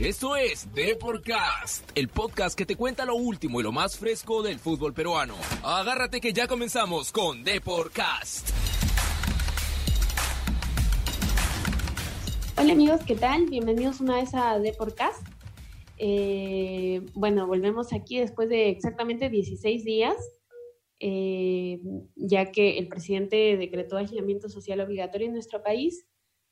Esto es Deporcast, el podcast que te cuenta lo último y lo más fresco del fútbol peruano. Agárrate que ya comenzamos con Deporcast. Hola amigos, ¿qué tal? Bienvenidos una vez a Deporcast. Eh, bueno, volvemos aquí después de exactamente 16 días, eh, ya que el presidente decretó aislamiento social obligatorio en nuestro país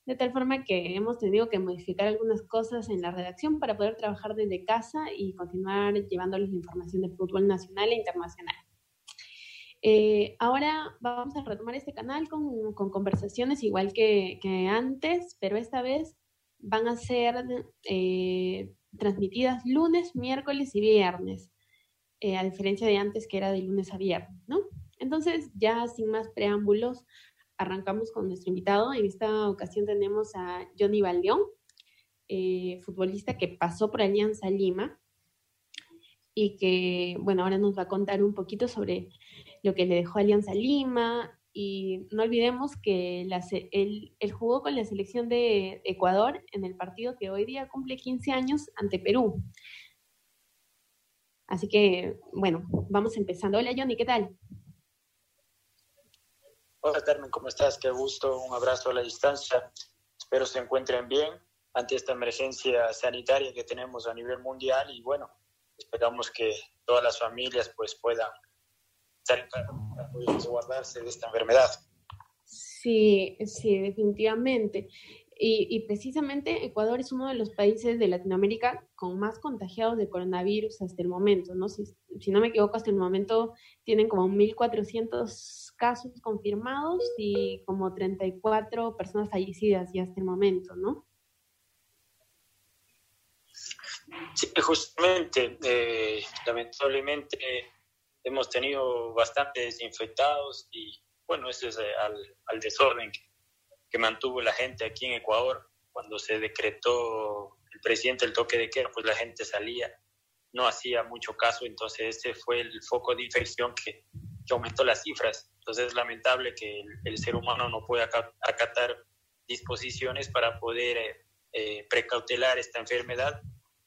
de tal forma que hemos tenido que modificar algunas cosas en la redacción para poder trabajar desde casa y continuar llevándoles información del fútbol nacional e internacional. Eh, ahora vamos a retomar este canal con, conversaciones igual que, antes, pero esta vez van a ser eh, transmitidas lunes, miércoles y viernes, eh, a diferencia de antes que era de lunes a viernes, ¿no? Entonces, ya sin más preámbulos, arrancamos con nuestro invitado. En esta ocasión tenemos a Johnny Valdeón, eh, futbolista que pasó por Alianza Lima y que, bueno, ahora nos va a contar un poquito sobre lo que le dejó Alianza Lima. Y no olvidemos que él, jugó con la selección de Ecuador en el partido que hoy día cumple 15 años ante Perú. Así que, bueno, vamos empezando. Hola Johnny, ¿qué tal? Hola Carmen, ¿cómo estás? Qué gusto, un abrazo a la distancia. Espero se encuentren bien ante esta emergencia sanitaria que tenemos a nivel mundial y bueno, esperamos que todas las familias pues puedan resguardarse de esta enfermedad. Sí, sí, definitivamente. Y, precisamente Ecuador es uno de los países de Latinoamérica con más contagiados de coronavirus hasta el momento, ¿no? Si, no me equivoco, hasta el momento tienen como 1.400 casos confirmados y como 34 personas fallecidas ya hasta el momento, ¿no? Sí, justamente, eh, lamentablemente hemos tenido bastantes infectados y bueno, eso es eh, al, desorden que, que, mantuvo la gente aquí en Ecuador cuando se decretó el presidente el toque de queda, pues la gente salía, no hacía mucho caso, entonces ese fue el foco de infección que, que aumentó las cifras. Entonces es lamentable que el, ser humano no pueda acatar disposiciones para poder eh, eh, precautelar esta enfermedad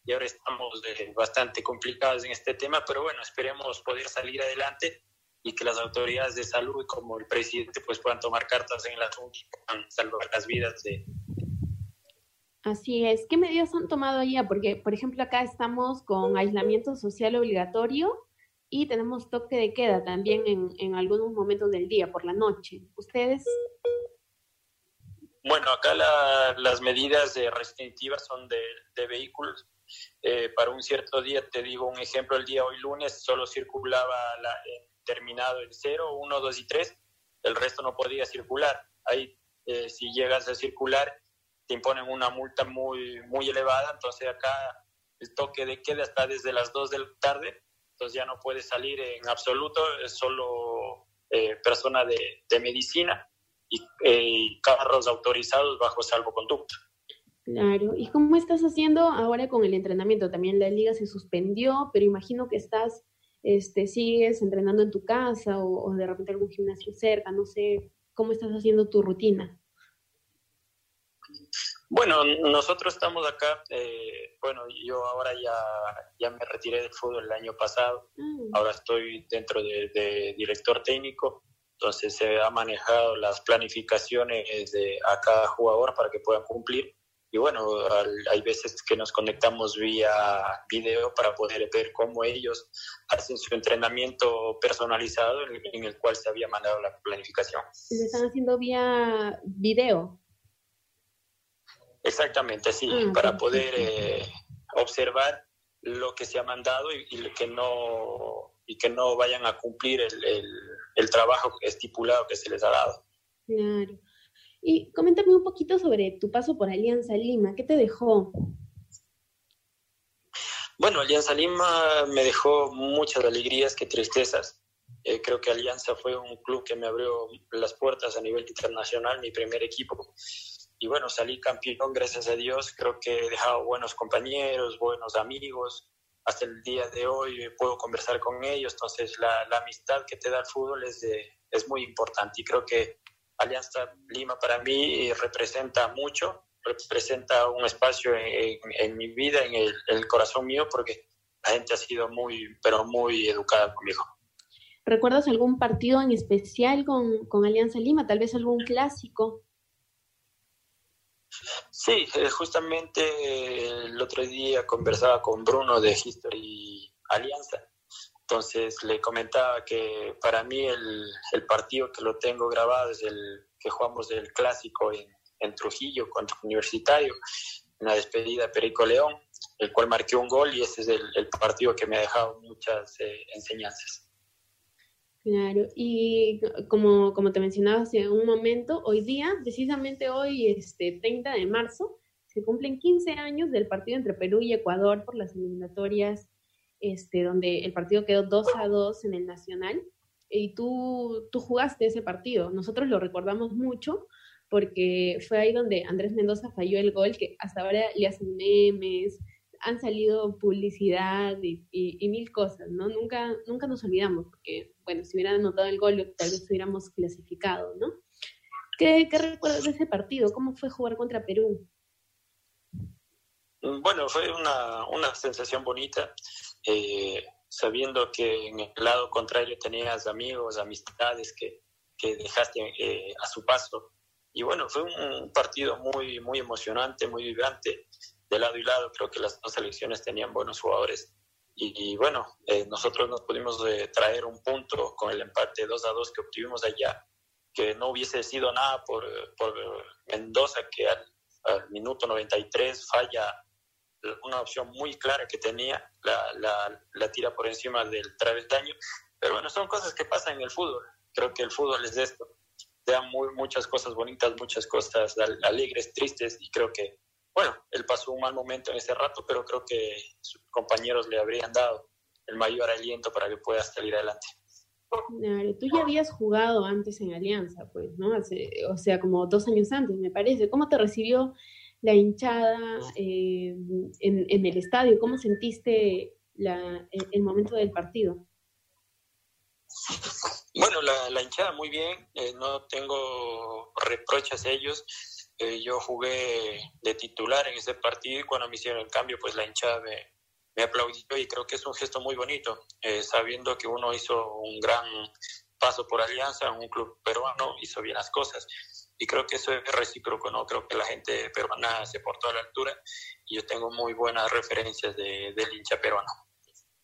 y ahora estamos eh, bastante complicados en este tema, pero bueno, esperemos poder salir adelante y que las autoridades de salud como el presidente pues puedan tomar cartas en el asunto y puedan salvar las vidas de... Así es. ¿Qué medidas han tomado ya? Porque, por ejemplo, acá estamos con aislamiento social obligatorio y tenemos toque de queda también en, en algunos momentos del día, por la noche. ¿Ustedes? Bueno, acá las medidas restrictivas son de, de vehículos. Eh, para un cierto día, te digo un ejemplo, el día hoy lunes solo circulaba la, terminado el 0, 1, 2 y 3, el resto no podía circular. Ahí, eh, si llegas a circular, te imponen una multa muy, muy elevada, entonces acá el toque de queda está desde las 2 de la tarde entonces ya no puede salir en absoluto, es solo eh, persona de, de, medicina eh, y, carros autorizados bajo salvoconducto. Claro, ¿y cómo estás haciendo ahora con el entrenamiento? También la liga se suspendió, pero imagino que estás, este, sigues entrenando en tu casa o, o de repente algún gimnasio cerca, no sé, ¿cómo estás haciendo tu rutina? Bueno, nosotros estamos acá, eh, bueno, yo ahora ya, ya me retiré del fútbol el año pasado, mm. ahora estoy dentro de, director técnico, entonces se ha manejado las planificaciones de a cada jugador para que puedan cumplir. Y bueno, hay veces que nos conectamos vía video para poder ver cómo ellos hacen su entrenamiento personalizado en el, en el cual se había mandado la planificación. ¿Lo están haciendo vía video? Exactamente, sí, ah, para poder eh, observar lo que se ha mandado y, que no y que no vayan a cumplir el, el, trabajo estipulado que se les ha dado. Claro. Y coméntame un poquito sobre tu paso por Alianza Lima. ¿Qué te dejó? Bueno, Alianza Lima me dejó muchas alegrías que tristezas. Eh, creo que Alianza fue un club que me abrió las puertas a nivel internacional, mi primer equipo y bueno, salí campeón, gracias a Dios. Creo que he dejado buenos compañeros, buenos amigos. Hasta el día de hoy puedo conversar con ellos. Entonces, la, amistad que te da el fútbol es muy importante. Y creo que Alianza Lima para mí representa mucho, representa un espacio en, mi vida, en el, corazón mío, porque la gente ha sido muy, pero muy educada conmigo. ¿Recuerdas algún partido en especial con, con Alianza Lima? Tal vez algún clásico. Sí, eh, justamente el otro día conversaba con Bruno de History Alianza. Entonces le comentaba que para mí el, el partido que lo tengo grabado es el que jugamos el clásico en, en Trujillo contra Universitario, en la despedida de Perico León, el cual marqué un gol y ese es el, partido que me ha dejado muchas eh, enseñanzas. Claro, y como, como te mencionaba hace un momento, hoy día, precisamente hoy, este 30 de marzo, se cumplen 15 años del partido entre Perú y Ecuador por las eliminatorias, este, donde el partido quedó 2 a 2 en el Nacional. Y tú, tú jugaste ese partido. Nosotros lo recordamos mucho porque fue ahí donde Andrés Mendoza falló el gol, que hasta ahora le hacen memes, han salido publicidad y, mil cosas, ¿no? Nunca, nunca nos olvidamos, porque, bueno, si hubieran anotado el gol, tal vez hubiéramos clasificado, ¿no? ¿Qué, qué recuerdas de ese partido? ¿Cómo fue jugar contra Perú? Bueno, fue una, una sensación bonita, eh, sabiendo que en el lado contrario tenías amigos, amistades que, que dejaste eh, a su paso. Y bueno, fue un partido muy, muy emocionante, muy vibrante de lado y lado. Creo que las dos selecciones tenían buenos jugadores. Y, bueno, eh, nosotros nos pudimos traer un punto con el empate 2 a 2 que obtuvimos allá, que no hubiese sido nada por, por Mendoza, que al, minuto 93 falla una opción muy clara que tenía, la, la, la tira por encima del travesaño. Pero bueno, son cosas que pasan en el fútbol. Creo que el fútbol es esto. Te da muy, muchas cosas bonitas, muchas cosas alegres, tristes, y creo que bueno, él pasó un mal momento en ese rato, pero creo que sus compañeros le habrían dado el mayor aliento para que pueda salir adelante. Tú ya habías jugado antes en Alianza, pues, ¿no? o sea, como dos años antes, me parece. ¿Cómo te recibió la hinchada eh, en, el estadio? ¿Cómo sentiste el, momento del partido? Bueno, la, hinchada muy bien, eh, no tengo reproches a ellos. Eh, yo jugué de titular en ese partido y cuando me hicieron el cambio, pues la hinchada me, me aplaudió y creo que es un gesto muy bonito, eh, sabiendo que uno hizo un gran paso por Alianza, un club peruano, hizo bien las cosas. Y creo que eso es recíproco, ¿no? Creo que la gente peruana se portó a la altura y yo tengo muy buenas referencias de, del hincha peruano.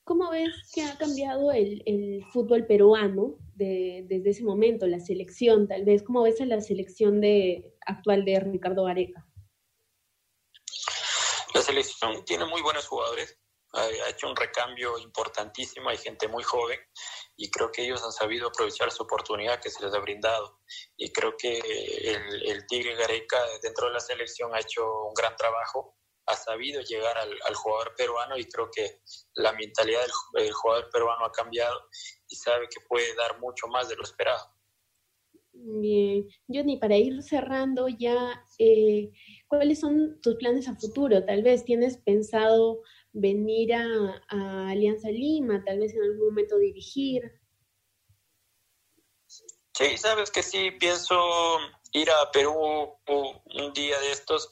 ¿Cómo ves que ha cambiado el, el fútbol peruano de, desde ese momento, la selección tal vez? ¿Cómo ves a la selección de, actual de Ricardo Gareca? La selección tiene muy buenos jugadores, ha hecho un recambio importantísimo, hay gente muy joven y creo que ellos han sabido aprovechar su oportunidad que se les ha brindado. Y creo que el, el Tigre Gareca dentro de la selección ha hecho un gran trabajo ha sabido llegar al, jugador peruano y creo que la mentalidad del, jugador peruano ha cambiado y sabe que puede dar mucho más de lo esperado. Bien, Johnny, para ir cerrando ya, eh, ¿cuáles son tus planes a futuro? Tal vez tienes pensado venir a, Alianza Lima, tal vez en algún momento dirigir. Sí, sabes que sí, pienso ir a Perú un día de estos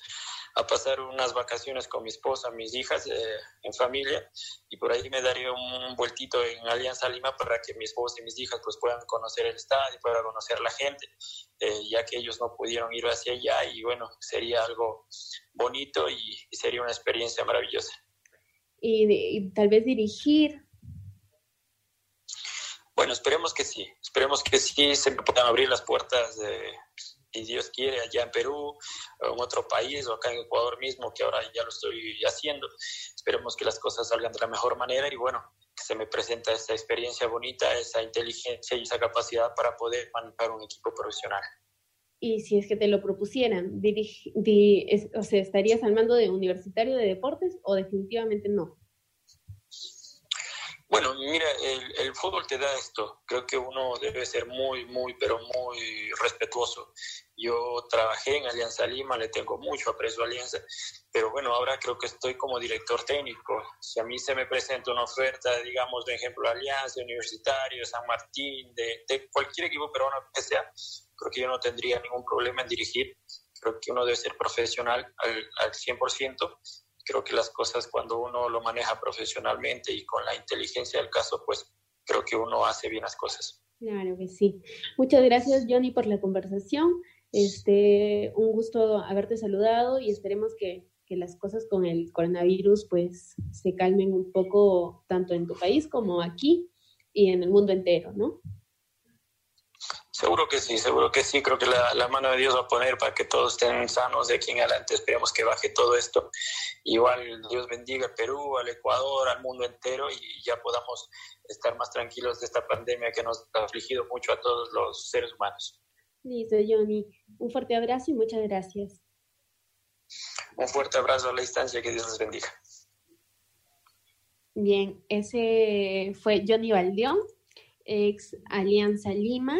a pasar unas vacaciones con mi esposa, mis hijas, eh, en familia, y por ahí me daría un vueltito en Alianza Lima para que mi esposa y mis hijas pues puedan conocer el estadio, puedan conocer la gente, eh, ya que ellos no pudieron ir hacia allá y bueno, sería algo bonito y, sería una experiencia maravillosa. Y, tal vez dirigir bueno, esperemos que sí, esperemos que sí se puedan abrir las puertas de, si Dios quiere, allá en Perú, en otro país o acá en Ecuador mismo, que ahora ya lo estoy haciendo. Esperemos que las cosas salgan de la mejor manera y bueno, que se me presenta esa experiencia bonita, esa inteligencia y esa capacidad para poder manejar un equipo profesional. Y si es que te lo propusieran, o sea, ¿estarías al mando de universitario de deportes o definitivamente no? Bueno, mira, el, el, fútbol te da esto. Creo que uno debe ser muy, muy, pero muy respetuoso. Yo trabajé en Alianza Lima, le tengo mucho aprecio a Alianza, pero bueno, ahora creo que estoy como director técnico. Si a mí se me presenta una oferta, digamos, de ejemplo, Alianza, Universitario, San Martín, de, de cualquier equipo peruano que sea, creo que yo no tendría ningún problema en dirigir. creo que uno debe ser profesional al, al 100%. Creo que las cosas cuando uno lo maneja profesionalmente y con la inteligencia del caso, pues creo que uno hace bien las cosas. Claro que sí. Muchas gracias, Johnny, por la conversación. Este, un gusto haberte saludado y esperemos que, que, las cosas con el coronavirus pues se calmen un poco tanto en tu país como aquí y en el mundo entero, ¿no? Seguro que sí, seguro que sí. Creo que la, la, mano de Dios va a poner para que todos estén sanos de aquí en adelante. Esperemos que baje todo esto. Igual Dios bendiga a Perú, al Ecuador, al mundo entero y ya podamos estar más tranquilos de esta pandemia que nos ha afligido mucho a todos los seres humanos. Listo, Johnny. Un fuerte abrazo y muchas gracias. Un fuerte abrazo a la distancia. Que Dios les bendiga. Bien, ese fue Johnny Valdión, ex Alianza Lima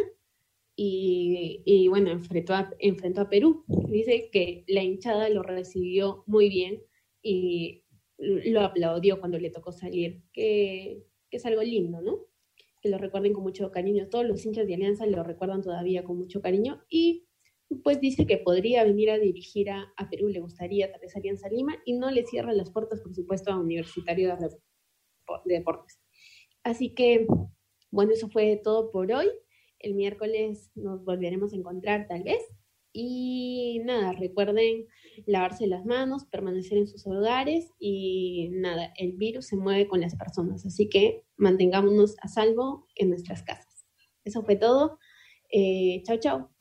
y, y, bueno, enfrentó a, enfrentó a Perú. Dice que la hinchada lo recibió muy bien y lo aplaudió cuando le tocó salir, que, que es algo lindo, ¿no? Que lo recuerden con mucho cariño. Todos los hinchas de Alianza lo recuerdan todavía con mucho cariño y pues dice que podría venir a dirigir a, a Perú, le gustaría tal vez Alianza Lima y no le cierra las puertas, por supuesto, a Universitario de, de Deportes. Así que, bueno, eso fue todo por hoy. El miércoles nos volveremos a encontrar tal vez. Y nada, recuerden lavarse las manos, permanecer en sus hogares y nada, el virus se mueve con las personas, así que mantengámonos a salvo en nuestras casas. Eso fue todo. Eh, chao, chao.